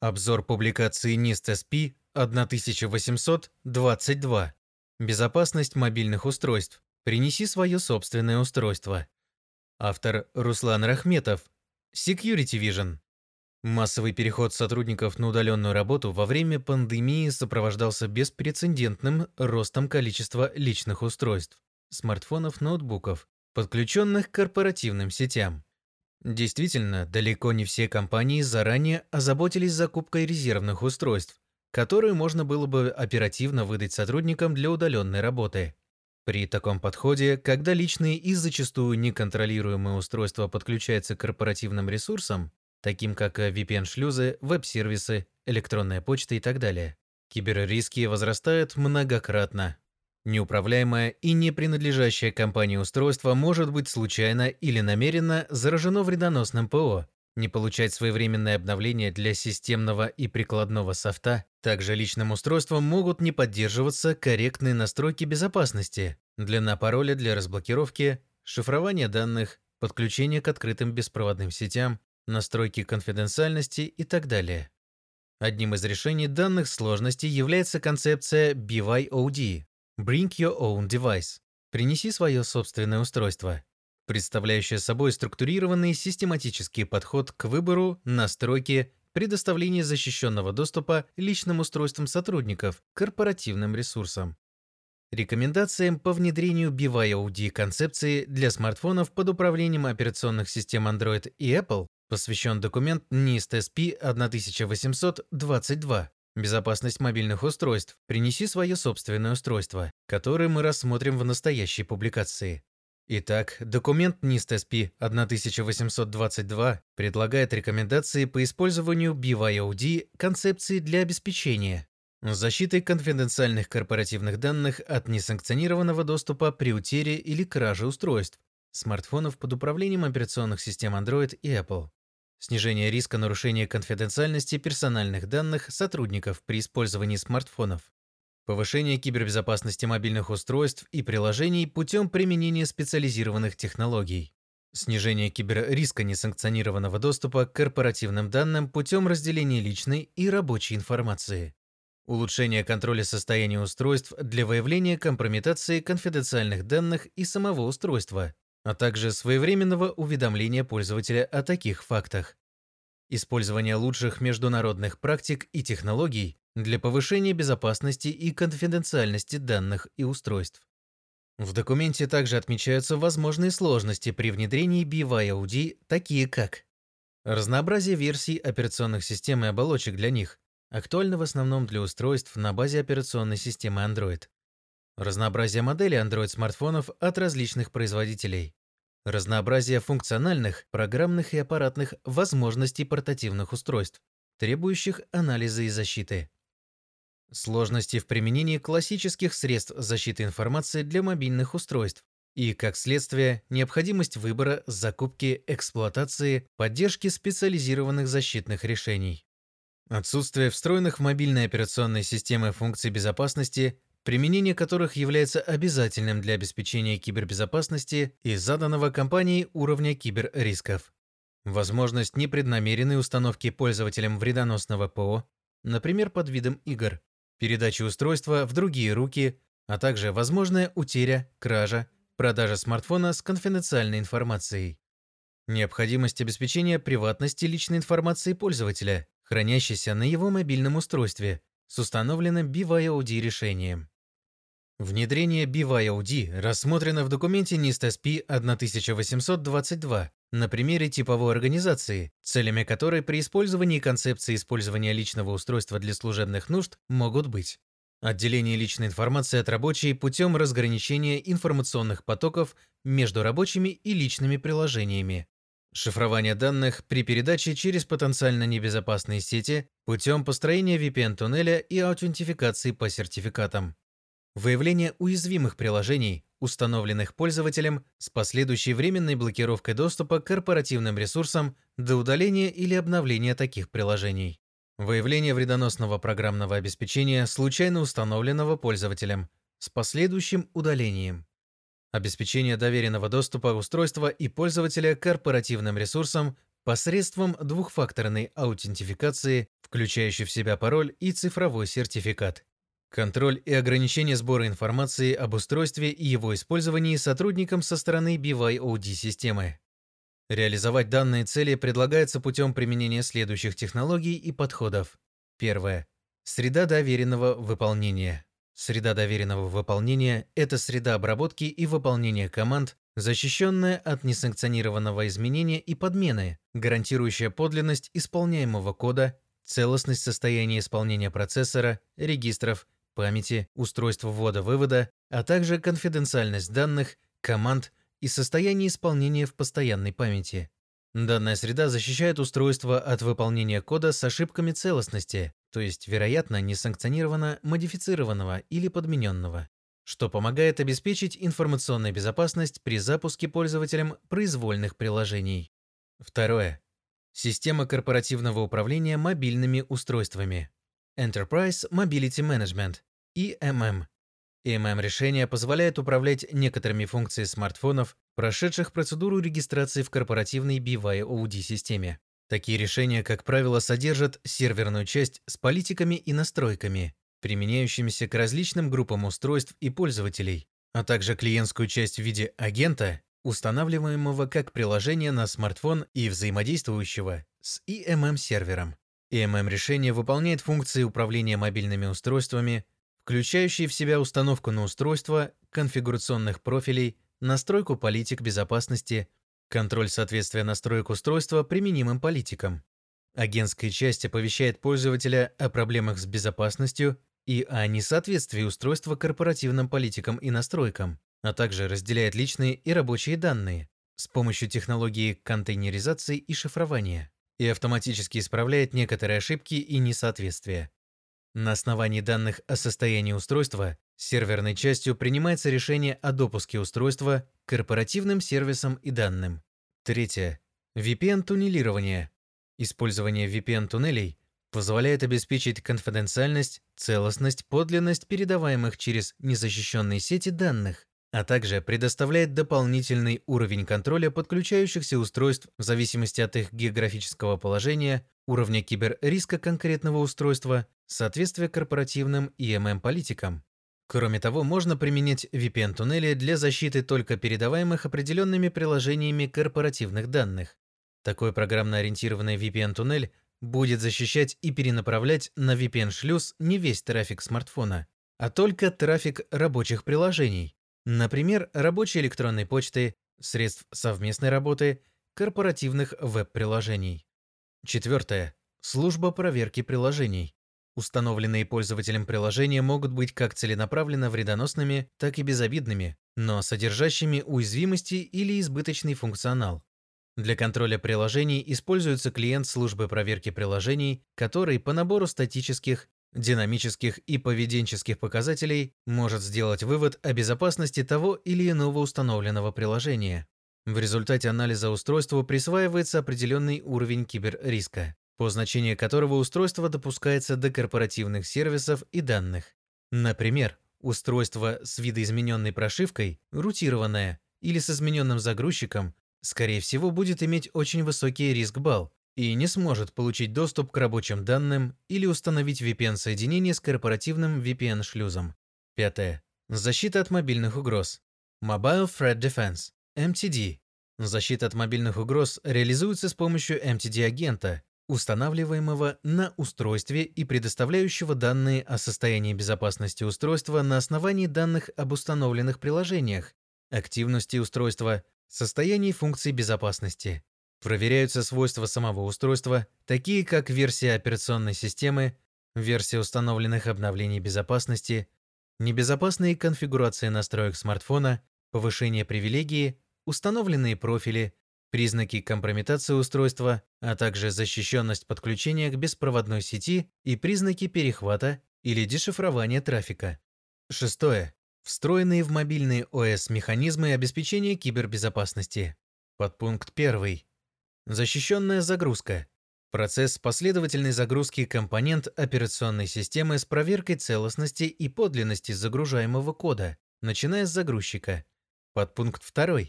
Обзор публикации NIST SP 1822. Безопасность мобильных устройств. Принеси свое собственное устройство. Автор Руслан Рахметов. Security Vision. Массовый переход сотрудников на удаленную работу во время пандемии сопровождался беспрецедентным ростом количества личных устройств, смартфонов, ноутбуков, подключенных к корпоративным сетям. Действительно, далеко не все компании заранее озаботились закупкой резервных устройств, которые можно было бы оперативно выдать сотрудникам для удаленной работы. При таком подходе, когда личные и зачастую неконтролируемые устройства подключаются к корпоративным ресурсам, таким как VPN-шлюзы, веб-сервисы, электронная почта и так далее, киберриски возрастают многократно. Неуправляемое и не принадлежащее компании устройство может быть случайно или намеренно заражено вредоносным ПО, не получать своевременное обновление для системного и прикладного софта. Также личным устройством могут не поддерживаться корректные настройки безопасности, длина пароля для разблокировки, шифрование данных, подключение к открытым беспроводным сетям, настройки конфиденциальности и так далее. Одним из решений данных сложностей является концепция BYOD Bring Your Own Device. Принеси свое собственное устройство, представляющее собой структурированный систематический подход к выбору, настройке, предоставлению защищенного доступа личным устройствам сотрудников, корпоративным ресурсам. Рекомендациям по внедрению BYOD концепции для смартфонов под управлением операционных систем Android и Apple посвящен документ NIST SP 1822 Безопасность мобильных устройств. Принеси свое собственное устройство, которое мы рассмотрим в настоящей публикации. Итак, документ NIST SP 1822 предлагает рекомендации по использованию BYOD концепции для обеспечения защиты конфиденциальных корпоративных данных от несанкционированного доступа при утере или краже устройств, смартфонов под управлением операционных систем Android и Apple снижение риска нарушения конфиденциальности персональных данных сотрудников при использовании смартфонов, повышение кибербезопасности мобильных устройств и приложений путем применения специализированных технологий, снижение киберриска несанкционированного доступа к корпоративным данным путем разделения личной и рабочей информации, улучшение контроля состояния устройств для выявления компрометации конфиденциальных данных и самого устройства, а также своевременного уведомления пользователя о таких фактах. Использование лучших международных практик и технологий для повышения безопасности и конфиденциальности данных и устройств. В документе также отмечаются возможные сложности при внедрении BYOD, такие как разнообразие версий операционных систем и оболочек для них, актуально в основном для устройств на базе операционной системы Android, разнообразие моделей Android-смартфонов от различных производителей, разнообразие функциональных, программных и аппаратных возможностей портативных устройств, требующих анализа и защиты. Сложности в применении классических средств защиты информации для мобильных устройств и, как следствие, необходимость выбора, закупки, эксплуатации, поддержки специализированных защитных решений. Отсутствие встроенных в мобильные операционные системы функций безопасности применение которых является обязательным для обеспечения кибербезопасности и заданного компанией уровня киберрисков. Возможность непреднамеренной установки пользователям вредоносного ПО, например, под видом игр, передачи устройства в другие руки, а также возможная утеря, кража, продажа смартфона с конфиденциальной информацией. Необходимость обеспечения приватности личной информации пользователя, хранящейся на его мобильном устройстве, с установленным BYOD решением. Внедрение BYOD рассмотрено в документе NIST SP 1822 на примере типовой организации, целями которой при использовании концепции использования личного устройства для служебных нужд могут быть отделение личной информации от рабочей путем разграничения информационных потоков между рабочими и личными приложениями, шифрование данных при передаче через потенциально небезопасные сети путем построения VPN-туннеля и аутентификации по сертификатам, Выявление уязвимых приложений, установленных пользователем, с последующей временной блокировкой доступа к корпоративным ресурсам до удаления или обновления таких приложений. Выявление вредоносного программного обеспечения, случайно установленного пользователем, с последующим удалением. Обеспечение доверенного доступа устройства и пользователя к корпоративным ресурсам посредством двухфакторной аутентификации, включающий в себя пароль и цифровой сертификат. Контроль и ограничение сбора информации об устройстве и его использовании сотрудникам со стороны BYOD-системы. Реализовать данные цели предлагается путем применения следующих технологий и подходов. Первое. Среда доверенного выполнения. Среда доверенного выполнения – это среда обработки и выполнения команд, защищенная от несанкционированного изменения и подмены, гарантирующая подлинность исполняемого кода, целостность состояния исполнения процессора, регистров, памяти, устройств ввода-вывода, а также конфиденциальность данных, команд и состояние исполнения в постоянной памяти. Данная среда защищает устройство от выполнения кода с ошибками целостности, то есть, вероятно, несанкционированно модифицированного или подмененного, что помогает обеспечить информационную безопасность при запуске пользователем произвольных приложений. Второе. Система корпоративного управления мобильными устройствами. Enterprise Mobility Management, EMM. EMM-решение позволяет управлять некоторыми функциями смартфонов, прошедших процедуру регистрации в корпоративной BYOD-системе. Такие решения, как правило, содержат серверную часть с политиками и настройками, применяющимися к различным группам устройств и пользователей, а также клиентскую часть в виде агента, устанавливаемого как приложение на смартфон и взаимодействующего с EMM-сервером. EMM-решение выполняет функции управления мобильными устройствами, включающие в себя установку на устройство конфигурационных профилей, настройку политик безопасности, Контроль соответствия настроек устройства применимым политикам. Агентская часть оповещает пользователя о проблемах с безопасностью и о несоответствии устройства корпоративным политикам и настройкам, а также разделяет личные и рабочие данные с помощью технологии контейнеризации и шифрования и автоматически исправляет некоторые ошибки и несоответствия. На основании данных о состоянии устройства серверной частью принимается решение о допуске устройства к корпоративным сервисам и данным. Третье. VPN-туннелирование. Использование VPN-туннелей позволяет обеспечить конфиденциальность, целостность, подлинность передаваемых через незащищенные сети данных, а также предоставляет дополнительный уровень контроля подключающихся устройств в зависимости от их географического положения, уровня киберриска конкретного устройства, соответствия корпоративным EMM-политикам. Кроме того, можно применять VPN-туннели для защиты только передаваемых определенными приложениями корпоративных данных. Такой программно-ориентированный VPN-туннель будет защищать и перенаправлять на VPN-шлюз не весь трафик смартфона, а только трафик рабочих приложений, например, рабочей электронной почты, средств совместной работы, корпоративных веб-приложений. Четвертое. Служба проверки приложений. Установленные пользователем приложения могут быть как целенаправленно вредоносными, так и безобидными, но содержащими уязвимости или избыточный функционал. Для контроля приложений используется клиент службы проверки приложений, который по набору статических, динамических и поведенческих показателей может сделать вывод о безопасности того или иного установленного приложения. В результате анализа устройству присваивается определенный уровень киберриска по значению которого устройство допускается до корпоративных сервисов и данных. Например, устройство с видоизмененной прошивкой, рутированное или с измененным загрузчиком, скорее всего, будет иметь очень высокий риск балл и не сможет получить доступ к рабочим данным или установить VPN-соединение с корпоративным VPN-шлюзом. Пятое. Защита от мобильных угроз. Mobile Threat Defense, MTD. Защита от мобильных угроз реализуется с помощью MTD-агента, устанавливаемого на устройстве и предоставляющего данные о состоянии безопасности устройства на основании данных об установленных приложениях, активности устройства, состоянии функций безопасности. Проверяются свойства самого устройства, такие как версия операционной системы, версия установленных обновлений безопасности, небезопасные конфигурации настроек смартфона, повышение привилегии, установленные профили, признаки компрометации устройства, а также защищенность подключения к беспроводной сети и признаки перехвата или дешифрования трафика. Шестое. Встроенные в мобильные ОС механизмы обеспечения кибербезопасности. Подпункт 1. Защищенная загрузка. Процесс последовательной загрузки компонент операционной системы с проверкой целостности и подлинности загружаемого кода, начиная с загрузчика. Подпункт 2.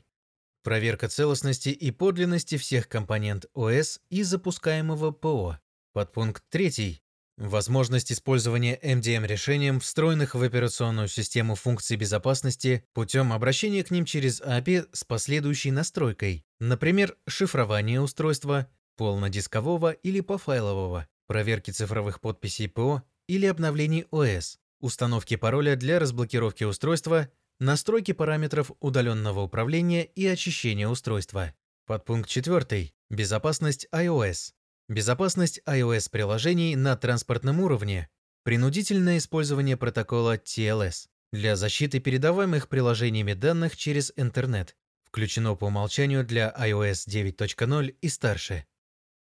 Проверка целостности и подлинности всех компонент ОС и запускаемого ПО. Подпункт 3. Возможность использования MDM-решением, встроенных в операционную систему функций безопасности, путем обращения к ним через API с последующей настройкой, например, шифрование устройства, полнодискового или пофайлового, проверки цифровых подписей ПО или обновлений ОС, установки пароля для разблокировки устройства, настройки параметров удаленного управления и очищения устройства. Подпункт 4. Безопасность iOS. Безопасность iOS-приложений на транспортном уровне. Принудительное использование протокола TLS для защиты передаваемых приложениями данных через интернет. Включено по умолчанию для iOS 9.0 и старше.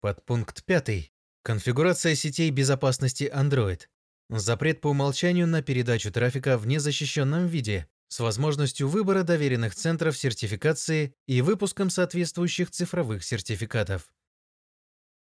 Подпункт 5. Конфигурация сетей безопасности Android. Запрет по умолчанию на передачу трафика в незащищенном виде с возможностью выбора доверенных центров сертификации и выпуском соответствующих цифровых сертификатов.